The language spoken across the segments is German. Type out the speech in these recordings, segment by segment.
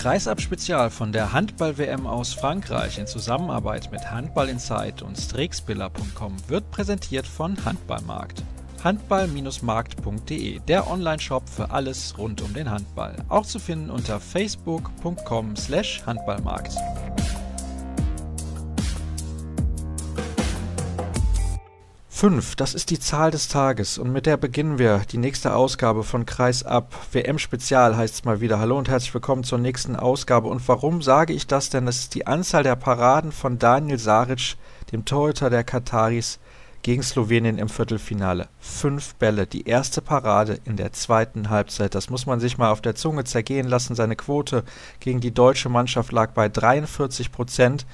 Kreisab-Spezial von der Handball-WM aus Frankreich in Zusammenarbeit mit Handball Insight und Strixbiller.com wird präsentiert von Handballmarkt. Handball-markt.de, der Online-Shop für alles rund um den Handball. Auch zu finden unter facebook.com 5, das ist die Zahl des Tages und mit der beginnen wir die nächste Ausgabe von Kreis ab. WM Spezial heißt es mal wieder. Hallo und herzlich willkommen zur nächsten Ausgabe. Und warum sage ich das denn? Das ist die Anzahl der Paraden von Daniel Saric, dem Torhüter der Kataris, gegen Slowenien im Viertelfinale. Fünf Bälle, die erste Parade in der zweiten Halbzeit. Das muss man sich mal auf der Zunge zergehen lassen. Seine Quote gegen die deutsche Mannschaft lag bei 43 Prozent.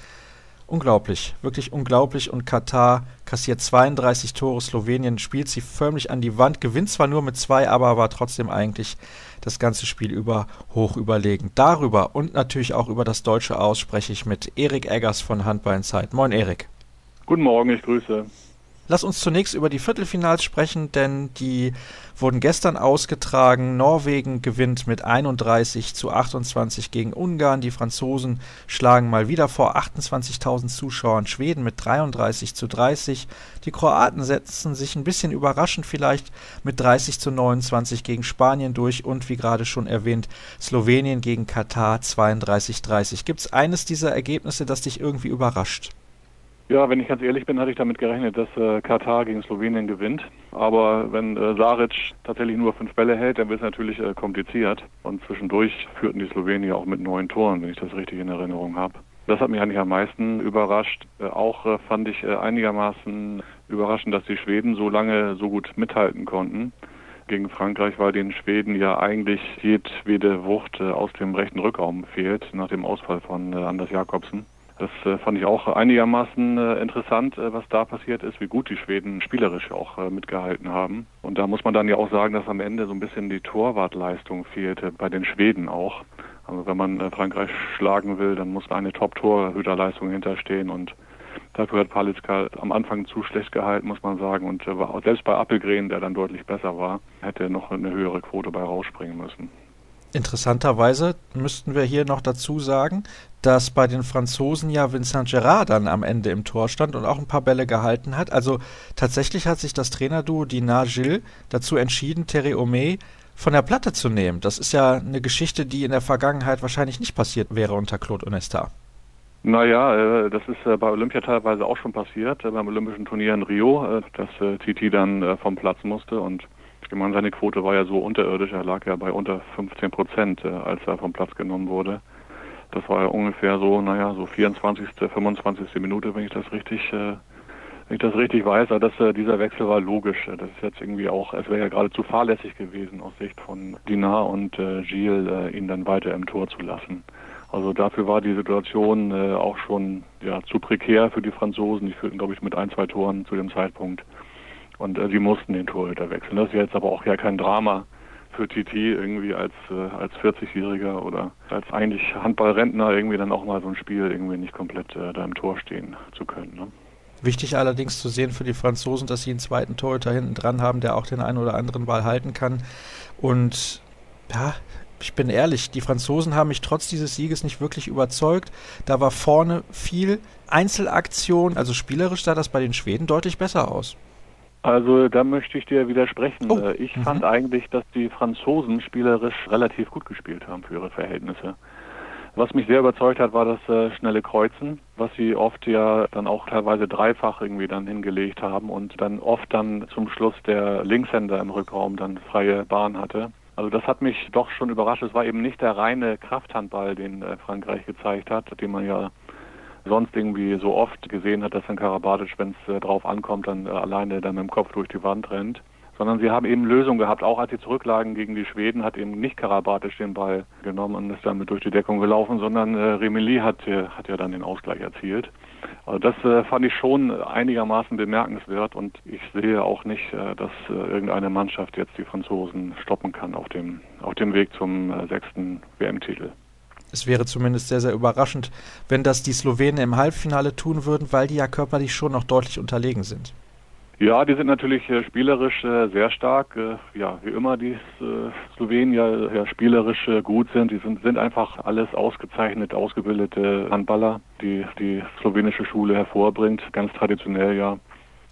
Unglaublich, wirklich unglaublich. Und Katar kassiert 32 Tore. Slowenien spielt sie förmlich an die Wand, gewinnt zwar nur mit zwei, aber war trotzdem eigentlich das ganze Spiel über hoch überlegen. Darüber und natürlich auch über das Deutsche aus spreche ich mit Erik Eggers von Handball Zeit. Moin, Erik. Guten Morgen, ich grüße. Lass uns zunächst über die Viertelfinals sprechen, denn die wurden gestern ausgetragen. Norwegen gewinnt mit 31 zu 28 gegen Ungarn. Die Franzosen schlagen mal wieder vor 28.000 Zuschauern Schweden mit 33 zu 30. Die Kroaten setzen sich ein bisschen überraschend vielleicht mit 30 zu 29 gegen Spanien durch und wie gerade schon erwähnt, Slowenien gegen Katar 32 30. Gibt es eines dieser Ergebnisse, das dich irgendwie überrascht? Ja, wenn ich ganz ehrlich bin, hatte ich damit gerechnet, dass äh, Katar gegen Slowenien gewinnt. Aber wenn äh, Saric tatsächlich nur fünf Bälle hält, dann wird es natürlich äh, kompliziert. Und zwischendurch führten die Slowenier auch mit neun Toren, wenn ich das richtig in Erinnerung habe. Das hat mich eigentlich am meisten überrascht. Äh, auch äh, fand ich äh, einigermaßen überraschend, dass die Schweden so lange so gut mithalten konnten gegen Frankreich, weil den Schweden ja eigentlich jedwede Wucht aus dem rechten Rückraum fehlt, nach dem Ausfall von Anders Jakobsen. Das äh, fand ich auch einigermaßen äh, interessant, äh, was da passiert ist, wie gut die Schweden spielerisch auch mitgehalten haben. Und da muss man dann ja auch sagen, dass am Ende so ein bisschen die Torwartleistung fehlte, bei den Schweden auch. Also wenn man Frankreich schlagen will, dann muss eine Top-Torhüterleistung hinterstehen und dafür hat Palitzka am Anfang zu schlecht gehalten, muss man sagen. Und selbst bei Appelgren, der dann deutlich besser war, hätte noch eine höhere Quote bei rausspringen müssen. Interessanterweise müssten wir hier noch dazu sagen, dass bei den Franzosen ja Vincent Gerard dann am Ende im Tor stand und auch ein paar Bälle gehalten hat. Also tatsächlich hat sich das Trainerduo Dinard Gilles dazu entschieden, Terry Omey von der Platte zu nehmen. Das ist ja eine Geschichte, die in der Vergangenheit wahrscheinlich nicht passiert wäre unter Claude Onesta. Naja, äh, das ist äh, bei Olympia teilweise auch schon passiert, äh, beim Olympischen Turnier in Rio, dass Titi dann vom Platz musste und ich meine, seine Quote war ja so unterirdisch, er lag ja bei unter 15 Prozent, äh, als er vom Platz genommen wurde. Das war ja ungefähr so, naja, so 24., 25. Minute, wenn ich das richtig, äh, wenn ich das richtig weiß. Aber das, äh, dieser Wechsel war logisch. Das ist jetzt irgendwie auch, es wäre ja geradezu fahrlässig gewesen aus Sicht von Dinard und Gilles, ihn dann weiter im Tor zu lassen. Also dafür war die Situation auch schon ja, zu prekär für die Franzosen. Die führten, glaube ich, mit ein, zwei Toren zu dem Zeitpunkt. Und äh, sie mussten den Torhüter wechseln. Das ist jetzt aber auch ja kein Drama für Titi irgendwie als äh, als 40-Jähriger oder als eigentlich Handballrentner irgendwie dann auch mal so ein Spiel irgendwie nicht komplett äh, da im Tor stehen zu können. Ne? Wichtig allerdings zu sehen für die Franzosen, dass sie einen zweiten Torhüter hinten dran haben, der auch den einen oder anderen Ball halten kann. Und ja, ich bin ehrlich, die Franzosen haben mich trotz dieses Sieges nicht wirklich überzeugt. Da war vorne viel Einzelaktion, also spielerisch sah das bei den Schweden deutlich besser aus. Also da möchte ich dir widersprechen. Oh. Äh, ich mhm. fand eigentlich, dass die Franzosen spielerisch relativ gut gespielt haben für ihre Verhältnisse. Was mich sehr überzeugt hat, war das äh, schnelle Kreuzen, was sie oft ja dann auch teilweise dreifach irgendwie dann hingelegt haben und dann oft dann zum Schluss der Linkshänder im Rückraum dann freie Bahn hatte. Also das hat mich doch schon überrascht. Es war eben nicht der reine Krafthandball, den äh, Frankreich gezeigt hat, den man ja sonst irgendwie so oft gesehen hat, dass dann Karabatic, wenn es äh, drauf ankommt, dann äh, alleine dann mit dem Kopf durch die Wand rennt. Sondern sie haben eben Lösungen gehabt. Auch als sie zurücklagen gegen die Schweden, hat eben nicht Karabatic den Ball genommen und ist damit durch die Deckung gelaufen, sondern äh, Remili hat, äh, hat ja dann den Ausgleich erzielt. Also das äh, fand ich schon einigermaßen bemerkenswert und ich sehe auch nicht, äh, dass äh, irgendeine Mannschaft jetzt die Franzosen stoppen kann auf dem, auf dem Weg zum sechsten WM-Titel. Es wäre zumindest sehr, sehr überraschend, wenn das die Slowenen im Halbfinale tun würden, weil die ja körperlich schon noch deutlich unterlegen sind. Ja, die sind natürlich äh, spielerisch äh, sehr stark. Äh, ja, wie immer die äh, Slowenier ja, spielerisch gut sind. Die sind, sind einfach alles ausgezeichnet, ausgebildete Handballer, die die slowenische Schule hervorbringt, ganz traditionell ja.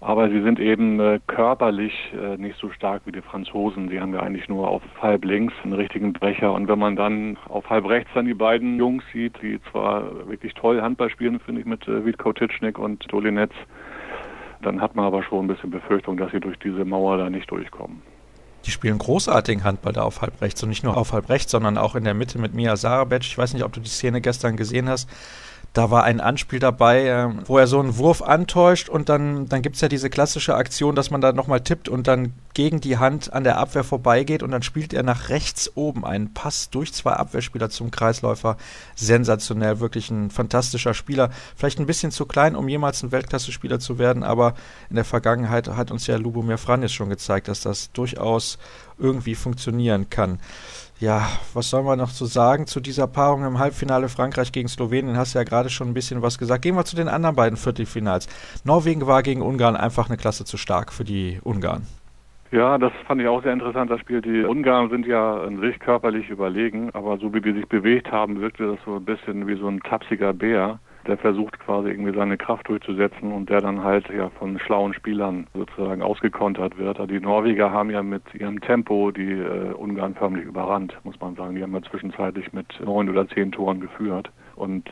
Aber sie sind eben äh, körperlich äh, nicht so stark wie die Franzosen. Die haben ja eigentlich nur auf halb links einen richtigen Brecher. Und wenn man dann auf halb rechts dann die beiden Jungs sieht, die zwar wirklich toll Handball spielen, finde ich, mit äh, Vitko Titschnik und Dolinetz, dann hat man aber schon ein bisschen Befürchtung, dass sie durch diese Mauer da nicht durchkommen. Die spielen großartigen Handball da auf halb rechts und nicht nur auf halb rechts, sondern auch in der Mitte mit Mia Sarabec. Ich weiß nicht, ob du die Szene gestern gesehen hast. Da war ein Anspiel dabei, äh, wo er so einen Wurf antäuscht und dann, dann gibt es ja diese klassische Aktion, dass man da nochmal tippt und dann gegen die Hand an der Abwehr vorbeigeht und dann spielt er nach rechts oben einen Pass durch zwei Abwehrspieler zum Kreisläufer. Sensationell, wirklich ein fantastischer Spieler. Vielleicht ein bisschen zu klein, um jemals ein Weltklasse-Spieler zu werden, aber in der Vergangenheit hat uns ja Lubomir Franjes schon gezeigt, dass das durchaus irgendwie funktionieren kann. Ja, was soll man noch zu sagen zu dieser Paarung im Halbfinale Frankreich gegen Slowenien? Hast du ja gerade schon ein bisschen was gesagt. Gehen wir zu den anderen beiden Viertelfinals. Norwegen war gegen Ungarn einfach eine Klasse zu stark für die Ungarn. Ja, das fand ich auch sehr interessant, das Spiel. Die Ungarn sind ja an sich körperlich überlegen, aber so wie die sich bewegt haben, wirkte das so ein bisschen wie so ein tapsiger Bär der versucht quasi irgendwie seine Kraft durchzusetzen und der dann halt ja von schlauen Spielern sozusagen ausgekontert wird. Also die Norweger haben ja mit ihrem Tempo die äh, Ungarn förmlich überrannt, muss man sagen. Die haben ja zwischenzeitlich mit neun oder zehn Toren geführt. Und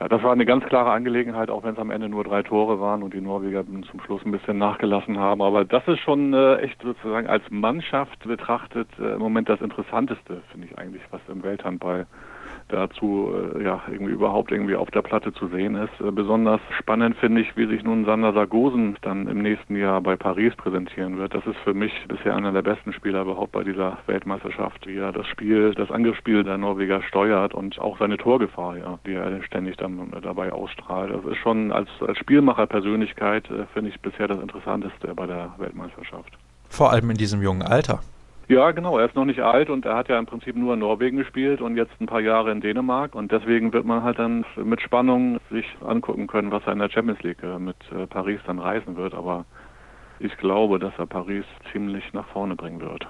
ja, das war eine ganz klare Angelegenheit, auch wenn es am Ende nur drei Tore waren und die Norweger zum Schluss ein bisschen nachgelassen haben. Aber das ist schon äh, echt sozusagen als Mannschaft betrachtet äh, im Moment das Interessanteste, finde ich eigentlich, was im Welthandball dazu äh, ja irgendwie überhaupt irgendwie auf der Platte zu sehen ist. Äh, besonders spannend finde ich, wie sich nun Sander Sargosen dann im nächsten Jahr bei Paris präsentieren wird. Das ist für mich bisher einer der besten Spieler überhaupt bei dieser Weltmeisterschaft, wie er das Spiel, das Angriffsspiel der Norweger steuert und auch seine Torgefahr, ja, die er ständig dann dabei ausstrahlt. Das ist schon als, als Spielmacherpersönlichkeit, äh, finde ich bisher das Interessanteste bei der Weltmeisterschaft. Vor allem in diesem jungen Alter. Ja, genau. Er ist noch nicht alt und er hat ja im Prinzip nur in Norwegen gespielt und jetzt ein paar Jahre in Dänemark und deswegen wird man halt dann mit Spannung sich angucken können, was er in der Champions League äh, mit äh, Paris dann reisen wird. Aber ich glaube, dass er Paris ziemlich nach vorne bringen wird.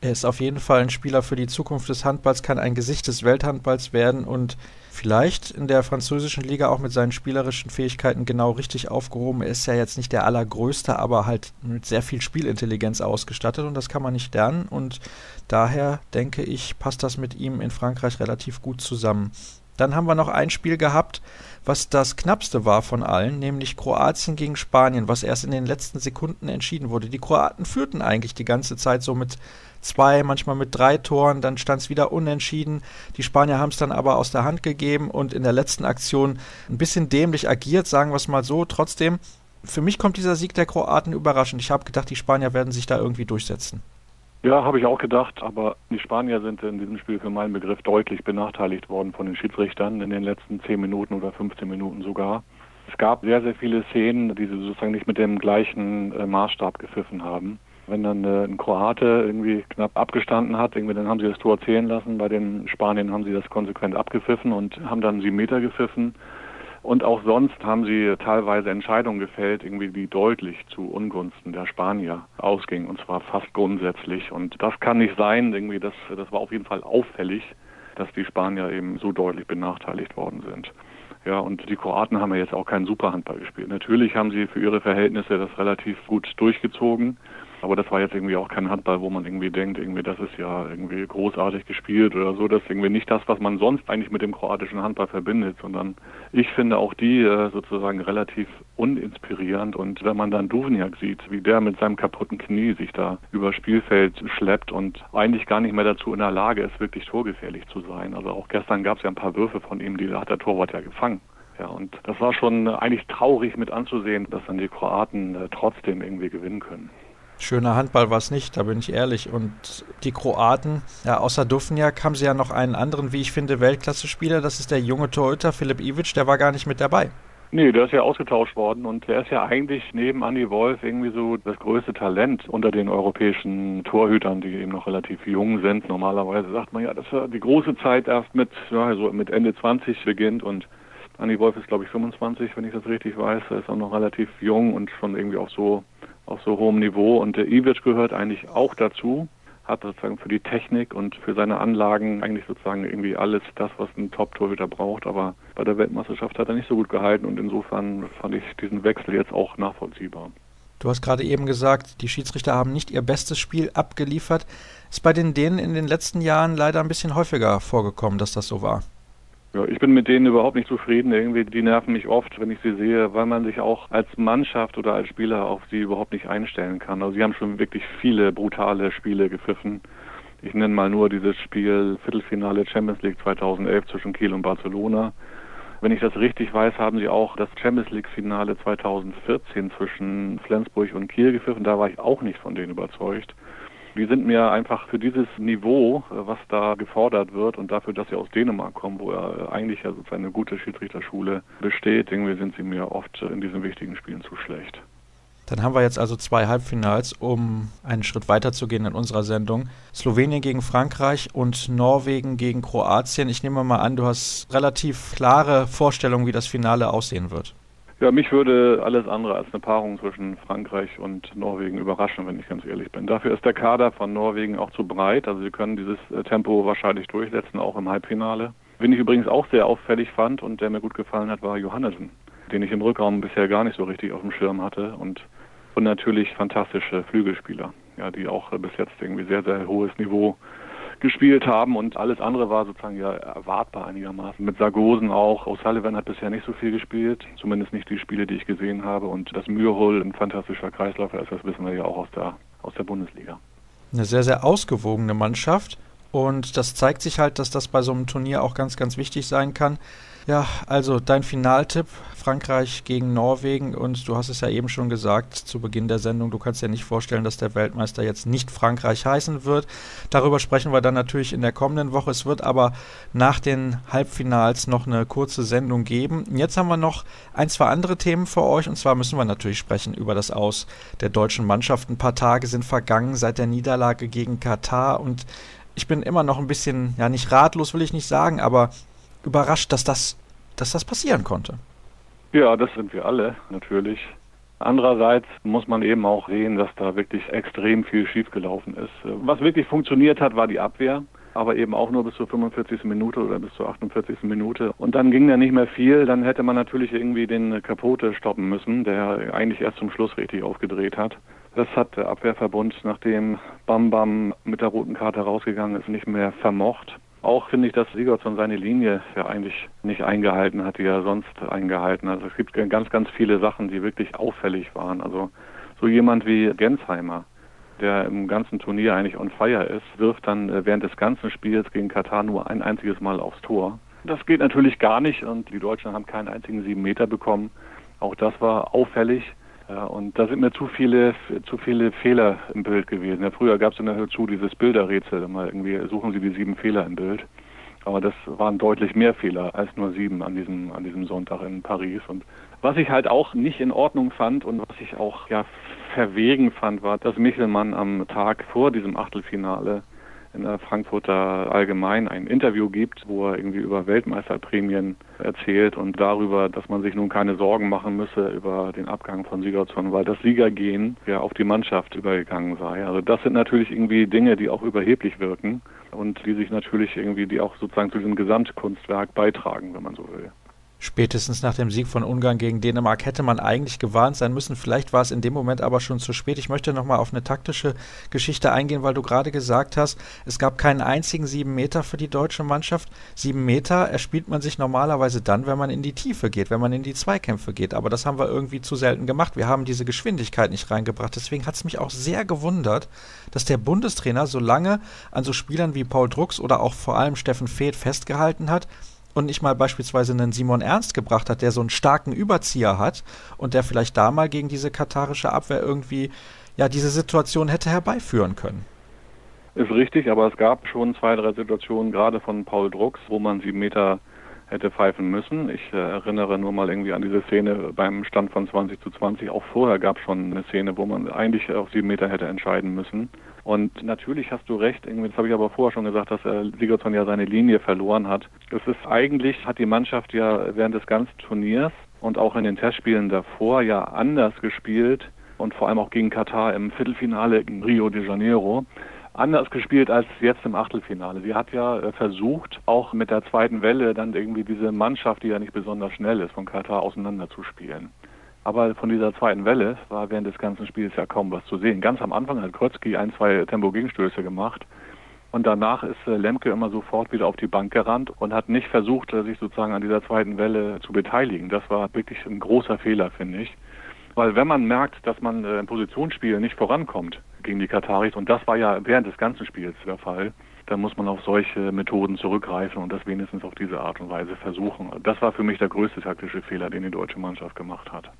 Er ist auf jeden Fall ein Spieler für die Zukunft des Handballs, kann ein Gesicht des Welthandballs werden und vielleicht in der französischen Liga auch mit seinen spielerischen Fähigkeiten genau richtig aufgehoben. Er ist ja jetzt nicht der allergrößte, aber halt mit sehr viel Spielintelligenz ausgestattet und das kann man nicht lernen und daher denke ich, passt das mit ihm in Frankreich relativ gut zusammen. Dann haben wir noch ein Spiel gehabt, was das knappste war von allen, nämlich Kroatien gegen Spanien, was erst in den letzten Sekunden entschieden wurde. Die Kroaten führten eigentlich die ganze Zeit so mit zwei, manchmal mit drei Toren, dann stand es wieder unentschieden. Die Spanier haben es dann aber aus der Hand gegeben und in der letzten Aktion ein bisschen dämlich agiert, sagen wir es mal so. Trotzdem, für mich kommt dieser Sieg der Kroaten überraschend. Ich habe gedacht, die Spanier werden sich da irgendwie durchsetzen. Ja, habe ich auch gedacht, aber die Spanier sind in diesem Spiel für meinen Begriff deutlich benachteiligt worden von den Schiedsrichtern in den letzten 10 Minuten oder 15 Minuten sogar. Es gab sehr, sehr viele Szenen, die sie sozusagen nicht mit dem gleichen äh, Maßstab gepfiffen haben. Wenn dann äh, ein Kroate irgendwie knapp abgestanden hat, irgendwie dann haben sie das Tor zählen lassen. Bei den Spaniern haben sie das konsequent abgepfiffen und haben dann sieben Meter gepfiffen. Und auch sonst haben sie teilweise Entscheidungen gefällt, irgendwie die deutlich zu Ungunsten der Spanier ausgingen, und zwar fast grundsätzlich. Und das kann nicht sein, irgendwie, das, das war auf jeden Fall auffällig, dass die Spanier eben so deutlich benachteiligt worden sind. Ja, und die Kroaten haben ja jetzt auch keinen Superhandball gespielt. Natürlich haben sie für ihre Verhältnisse das relativ gut durchgezogen. Aber das war jetzt irgendwie auch kein Handball, wo man irgendwie denkt, irgendwie das ist ja irgendwie großartig gespielt oder so. Das ist irgendwie nicht das, was man sonst eigentlich mit dem kroatischen Handball verbindet, sondern ich finde auch die äh, sozusagen relativ uninspirierend. Und wenn man dann Duvniak sieht, wie der mit seinem kaputten Knie sich da über Spielfeld schleppt und eigentlich gar nicht mehr dazu in der Lage ist, wirklich torgefährlich zu sein. Also auch gestern gab es ja ein paar Würfe von ihm, die hat der Torwart ja gefangen. Ja, und das war schon eigentlich traurig mit anzusehen, dass dann die Kroaten äh, trotzdem irgendwie gewinnen können. Schöner Handball war es nicht, da bin ich ehrlich. Und die Kroaten, ja, außer Dufniak haben sie ja noch einen anderen, wie ich finde, Weltklasse-Spieler. Das ist der junge Torhüter Philipp Ivic, der war gar nicht mit dabei. Nee, der ist ja ausgetauscht worden und der ist ja eigentlich neben Andy Wolf irgendwie so das größte Talent unter den europäischen Torhütern, die eben noch relativ jung sind. Normalerweise sagt man ja, dass die große Zeit erst mit, ja, so mit Ende 20 beginnt und Andy Wolf ist glaube ich 25, wenn ich das richtig weiß. Er ist auch noch relativ jung und schon irgendwie auch so auf so hohem Niveau. Und der Ivic gehört eigentlich auch dazu, hat sozusagen für die Technik und für seine Anlagen eigentlich sozusagen irgendwie alles das, was ein Top-Torhüter braucht. Aber bei der Weltmeisterschaft hat er nicht so gut gehalten und insofern fand ich diesen Wechsel jetzt auch nachvollziehbar. Du hast gerade eben gesagt, die Schiedsrichter haben nicht ihr bestes Spiel abgeliefert. Ist bei den Dänen in den letzten Jahren leider ein bisschen häufiger vorgekommen, dass das so war. Ja, ich bin mit denen überhaupt nicht zufrieden. Irgendwie, die nerven mich oft, wenn ich sie sehe, weil man sich auch als Mannschaft oder als Spieler auf sie überhaupt nicht einstellen kann. Also sie haben schon wirklich viele brutale Spiele gepfiffen. Ich nenne mal nur dieses Spiel Viertelfinale Champions League 2011 zwischen Kiel und Barcelona. Wenn ich das richtig weiß, haben sie auch das Champions League Finale 2014 zwischen Flensburg und Kiel gepfiffen. Da war ich auch nicht von denen überzeugt. Die sind mir einfach für dieses Niveau, äh, was da gefordert wird und dafür, dass sie aus Dänemark kommen, wo ja eigentlich ja sozusagen eine gute Schiedsrichterschule besteht, irgendwie sind sie mir oft in diesen wichtigen Spielen zu schlecht. Dann haben wir jetzt also zwei Halbfinals, um einen Schritt weiter zu gehen in unserer Sendung. Slowenien gegen Frankreich und Norwegen gegen Kroatien. Ich nehme mal an, du hast relativ klare Vorstellungen, wie das Finale aussehen wird. Ja, mich würde alles andere als eine Paarung zwischen Frankreich und Norwegen überraschen, wenn ich ganz ehrlich bin. Dafür ist der Kader von Norwegen auch zu breit. Also sie können dieses äh, Tempo wahrscheinlich durchsetzen, auch im Halbfinale. Wen ich übrigens auch sehr auffällig fand und der mir gut gefallen hat, war Johannessen, den ich im Rückraum bisher gar nicht so richtig auf dem Schirm hatte. Und, und natürlich fantastische Flügelspieler, ja, die auch bis jetzt irgendwie sehr, sehr hohes Niveau gespielt haben und alles andere war sozusagen ja erwartbar einigermaßen. Mit Sargosen auch. O'Sullivan hat bisher nicht so viel gespielt, zumindest nicht die Spiele, die ich gesehen habe. Und das Mürhol ein fantastischer Kreisläufer ist, das wissen wir ja auch aus der, aus der Bundesliga. Eine sehr, sehr ausgewogene Mannschaft. Und das zeigt sich halt, dass das bei so einem Turnier auch ganz, ganz wichtig sein kann. Ja, also dein Finaltipp, Frankreich gegen Norwegen und du hast es ja eben schon gesagt zu Beginn der Sendung, du kannst dir nicht vorstellen, dass der Weltmeister jetzt nicht Frankreich heißen wird. Darüber sprechen wir dann natürlich in der kommenden Woche. Es wird aber nach den Halbfinals noch eine kurze Sendung geben. Jetzt haben wir noch ein, zwei andere Themen für euch und zwar müssen wir natürlich sprechen über das Aus der deutschen Mannschaft. Ein paar Tage sind vergangen seit der Niederlage gegen Katar und ich bin immer noch ein bisschen, ja nicht ratlos will ich nicht sagen, aber überrascht, dass das, dass das passieren konnte. Ja, das sind wir alle natürlich. Andererseits muss man eben auch sehen, dass da wirklich extrem viel schiefgelaufen ist. Was wirklich funktioniert hat, war die Abwehr, aber eben auch nur bis zur 45. Minute oder bis zur 48. Minute. Und dann ging da nicht mehr viel. Dann hätte man natürlich irgendwie den Kapote stoppen müssen, der eigentlich erst zum Schluss richtig aufgedreht hat. Das hat der Abwehrverbund, nachdem Bam Bam mit der roten Karte rausgegangen ist, nicht mehr vermocht. Auch finde ich, dass Sigurdsson seine Linie ja eigentlich nicht eingehalten hat, die er sonst eingehalten hat. Also es gibt ganz, ganz viele Sachen, die wirklich auffällig waren. Also so jemand wie Gensheimer, der im ganzen Turnier eigentlich on fire ist, wirft dann äh, während des ganzen Spiels gegen Katar nur ein einziges Mal aufs Tor. Das geht natürlich gar nicht und die Deutschen haben keinen einzigen sieben Meter bekommen. Auch das war auffällig. Ja, und da sind mir zu viele, zu viele Fehler im Bild gewesen. Ja, früher gab es dann dazu dieses Bilderrätsel, mal irgendwie suchen Sie die sieben Fehler im Bild. Aber das waren deutlich mehr Fehler als nur sieben an diesem, an diesem Sonntag in Paris. Und was ich halt auch nicht in Ordnung fand und was ich auch ja verwegen fand, war, dass Michelmann am Tag vor diesem Achtelfinale in der Frankfurter Allgemein ein Interview gibt, wo er irgendwie über Weltmeisterprämien erzählt und darüber, dass man sich nun keine Sorgen machen müsse über den Abgang von Sigurdsson, weil das Siegergehen ja auf die Mannschaft übergegangen sei. Also das sind natürlich irgendwie Dinge, die auch überheblich wirken und die sich natürlich irgendwie, die auch sozusagen zu diesem Gesamtkunstwerk beitragen, wenn man so will. Spätestens nach dem Sieg von Ungarn gegen Dänemark hätte man eigentlich gewarnt sein müssen. Vielleicht war es in dem Moment aber schon zu spät. Ich möchte nochmal auf eine taktische Geschichte eingehen, weil du gerade gesagt hast, es gab keinen einzigen sieben Meter für die deutsche Mannschaft. Sieben Meter erspielt man sich normalerweise dann, wenn man in die Tiefe geht, wenn man in die Zweikämpfe geht. Aber das haben wir irgendwie zu selten gemacht. Wir haben diese Geschwindigkeit nicht reingebracht. Deswegen hat es mich auch sehr gewundert, dass der Bundestrainer so lange an so Spielern wie Paul Drucks oder auch vor allem Steffen Feeth festgehalten hat und nicht mal beispielsweise einen Simon Ernst gebracht hat, der so einen starken Überzieher hat und der vielleicht da mal gegen diese katarische Abwehr irgendwie ja diese Situation hätte herbeiführen können. Ist richtig, aber es gab schon zwei, drei Situationen, gerade von Paul Drucks, wo man sieben Meter hätte pfeifen müssen. Ich äh, erinnere nur mal irgendwie an diese Szene beim Stand von 20 zu 20. Auch vorher gab es schon eine Szene, wo man eigentlich auf sieben Meter hätte entscheiden müssen. Und natürlich hast du recht, das habe ich aber vorher schon gesagt, dass äh, Sigurdsson ja seine Linie verloren hat. Es ist eigentlich, hat die Mannschaft ja während des ganzen Turniers und auch in den Testspielen davor ja anders gespielt, und vor allem auch gegen Katar im Viertelfinale in Rio de Janeiro anders gespielt als jetzt im Achtelfinale. Sie hat ja äh, versucht, auch mit der zweiten Welle dann irgendwie diese Mannschaft, die ja nicht besonders schnell ist, von Katar auseinanderzuspielen. Aber von dieser zweiten Welle war während des ganzen Spiels ja kaum was zu sehen. Ganz am Anfang hat Krötzky ein, zwei Tempo-Gegenstöße gemacht. Und danach ist äh, Lemke immer sofort wieder auf die Bank gerannt und hat nicht versucht, äh, sich sozusagen an dieser zweiten Welle zu beteiligen. Das war wirklich ein großer Fehler, finde ich. Weil wenn man merkt, dass man im Positionsspiel nicht vorankommt gegen die Kataris, und das war ja während des ganzen Spiels der Fall, dann muss man auf solche Methoden zurückgreifen und das wenigstens auf diese Art und Weise versuchen. Das war für mich der größte taktische Fehler, den die deutsche Mannschaft gemacht hat.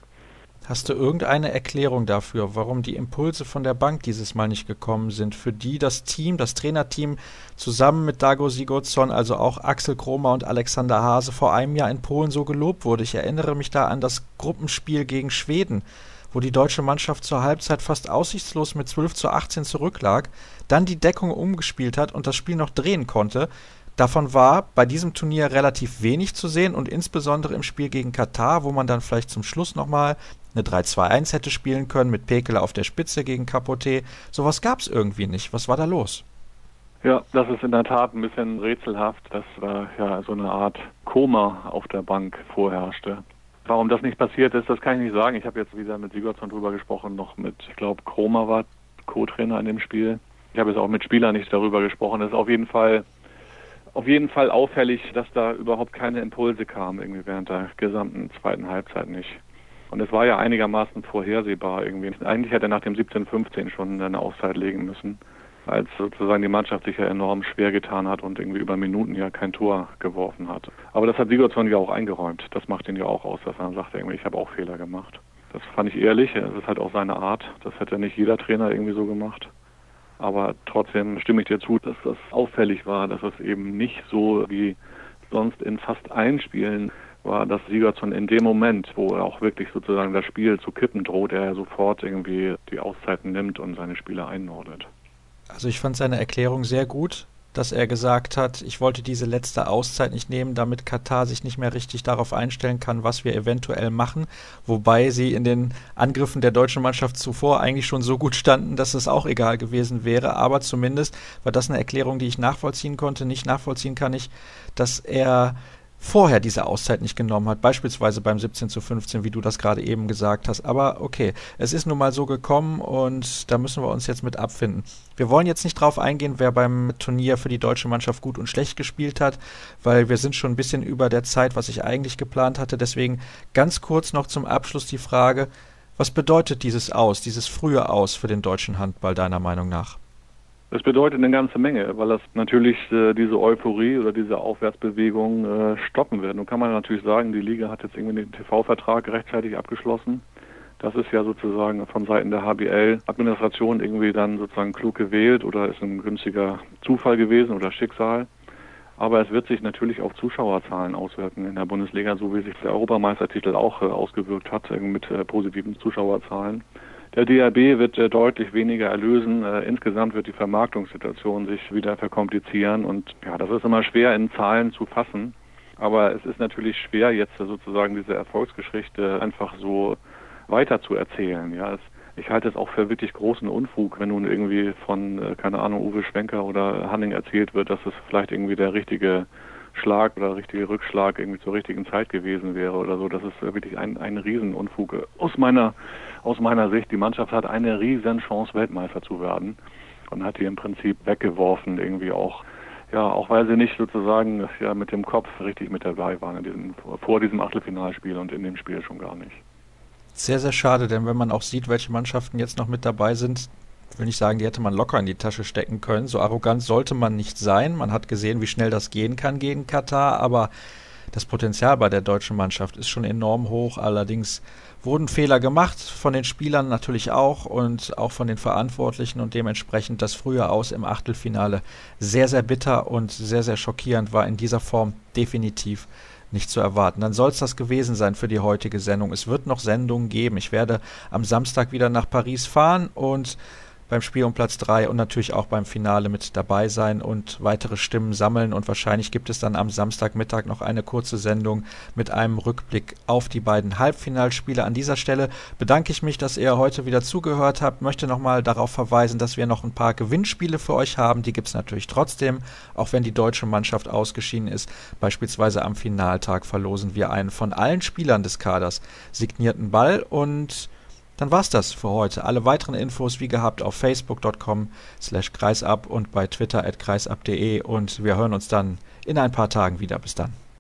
Hast du irgendeine Erklärung dafür, warum die Impulse von der Bank dieses Mal nicht gekommen sind, für die das Team, das Trainerteam zusammen mit Dago Sigurdsson, also auch Axel Kromer und Alexander Hase vor einem Jahr in Polen so gelobt wurde? Ich erinnere mich da an das Gruppenspiel gegen Schweden, wo die deutsche Mannschaft zur Halbzeit fast aussichtslos mit 12 zu 18 zurücklag, dann die Deckung umgespielt hat und das Spiel noch drehen konnte. Davon war bei diesem Turnier relativ wenig zu sehen und insbesondere im Spiel gegen Katar, wo man dann vielleicht zum Schluss nochmal eine 3-2-1 hätte spielen können mit Pekele auf der Spitze gegen Capote. Sowas gab es irgendwie nicht. Was war da los? Ja, das ist in der Tat ein bisschen rätselhaft, dass da ja so eine Art Koma auf der Bank vorherrschte. Warum das nicht passiert ist, das kann ich nicht sagen. Ich habe jetzt wieder mit Sigurdsson drüber gesprochen, noch mit, ich glaube, Kroma war Co-Trainer in dem Spiel. Ich habe jetzt auch mit Spielern nicht darüber gesprochen. Das ist auf jeden Fall auf jeden Fall auffällig, dass da überhaupt keine Impulse kamen irgendwie während der gesamten zweiten Halbzeit nicht. Und es war ja einigermaßen vorhersehbar irgendwie. Eigentlich hätte er nach dem 17-15 schon eine Auszeit legen müssen, als sozusagen die Mannschaft sich ja enorm schwer getan hat und irgendwie über Minuten ja kein Tor geworfen hat. Aber das hat Sigurdsson ja auch eingeräumt. Das macht ihn ja auch aus, dass er sagt, irgendwie, ich habe auch Fehler gemacht. Das fand ich ehrlich. Es ist halt auch seine Art. Das hätte nicht jeder Trainer irgendwie so gemacht. Aber trotzdem stimme ich dir zu, dass das auffällig war, dass es eben nicht so wie sonst in fast allen Spielen war, dass Sigurdsson in dem Moment, wo er auch wirklich sozusagen das Spiel zu kippen droht, er sofort irgendwie die Auszeiten nimmt und seine Spieler einordnet. Also ich fand seine Erklärung sehr gut dass er gesagt hat, ich wollte diese letzte Auszeit nicht nehmen, damit Katar sich nicht mehr richtig darauf einstellen kann, was wir eventuell machen. Wobei sie in den Angriffen der deutschen Mannschaft zuvor eigentlich schon so gut standen, dass es auch egal gewesen wäre. Aber zumindest war das eine Erklärung, die ich nachvollziehen konnte. Nicht nachvollziehen kann ich, dass er vorher diese Auszeit nicht genommen hat, beispielsweise beim 17 zu 15, wie du das gerade eben gesagt hast. Aber okay, es ist nun mal so gekommen und da müssen wir uns jetzt mit abfinden. Wir wollen jetzt nicht drauf eingehen, wer beim Turnier für die deutsche Mannschaft gut und schlecht gespielt hat, weil wir sind schon ein bisschen über der Zeit, was ich eigentlich geplant hatte. Deswegen ganz kurz noch zum Abschluss die Frage, was bedeutet dieses Aus, dieses frühe Aus für den deutschen Handball deiner Meinung nach? Das bedeutet eine ganze Menge, weil das natürlich äh, diese Euphorie oder diese Aufwärtsbewegung äh, stoppen wird. Nun kann man natürlich sagen, die Liga hat jetzt irgendwie den TV-Vertrag rechtzeitig abgeschlossen. Das ist ja sozusagen von Seiten der HBL-Administration irgendwie dann sozusagen klug gewählt oder ist ein günstiger Zufall gewesen oder Schicksal. Aber es wird sich natürlich auf Zuschauerzahlen auswirken in der Bundesliga, so wie sich der Europameistertitel auch äh, ausgewirkt hat mit äh, positiven Zuschauerzahlen. Der DRB wird äh, deutlich weniger erlösen. Äh, insgesamt wird die Vermarktungssituation sich wieder verkomplizieren und ja, das ist immer schwer in Zahlen zu fassen. Aber es ist natürlich schwer, jetzt sozusagen diese Erfolgsgeschichte einfach so weiter zu erzählen. Ja, es, ich halte es auch für wirklich großen Unfug, wenn nun irgendwie von, äh, keine Ahnung, Uwe Schwenker oder Hanning erzählt wird, dass es vielleicht irgendwie der richtige Schlag oder richtige Rückschlag irgendwie zur richtigen Zeit gewesen wäre oder so. Das ist wirklich ein, ein Riesenunfug. Aus meiner, aus meiner Sicht, die Mannschaft hat eine riesen Chance, Weltmeister zu werden und hat die im Prinzip weggeworfen, irgendwie auch, ja, auch weil sie nicht sozusagen ja, mit dem Kopf richtig mit dabei waren in diesem, vor diesem Achtelfinalspiel und in dem Spiel schon gar nicht. Sehr, sehr schade, denn wenn man auch sieht, welche Mannschaften jetzt noch mit dabei sind, will nicht sagen, die hätte man locker in die Tasche stecken können. So arrogant sollte man nicht sein. Man hat gesehen, wie schnell das gehen kann gegen Katar, aber das Potenzial bei der deutschen Mannschaft ist schon enorm hoch. Allerdings wurden Fehler gemacht, von den Spielern natürlich auch und auch von den Verantwortlichen und dementsprechend das frühe Aus im Achtelfinale sehr, sehr bitter und sehr, sehr schockierend war in dieser Form definitiv nicht zu erwarten. Dann soll es das gewesen sein für die heutige Sendung. Es wird noch Sendungen geben. Ich werde am Samstag wieder nach Paris fahren und beim Spiel um Platz 3 und natürlich auch beim Finale mit dabei sein und weitere Stimmen sammeln. Und wahrscheinlich gibt es dann am Samstagmittag noch eine kurze Sendung mit einem Rückblick auf die beiden Halbfinalspiele. An dieser Stelle bedanke ich mich, dass ihr heute wieder zugehört habt. Möchte nochmal darauf verweisen, dass wir noch ein paar Gewinnspiele für euch haben. Die gibt es natürlich trotzdem, auch wenn die deutsche Mannschaft ausgeschieden ist. Beispielsweise am Finaltag verlosen wir einen von allen Spielern des Kaders signierten Ball und dann war's das für heute. Alle weiteren Infos wie gehabt auf facebook.com slash kreisab und bei twitter at kreisab.de und wir hören uns dann in ein paar Tagen wieder. Bis dann.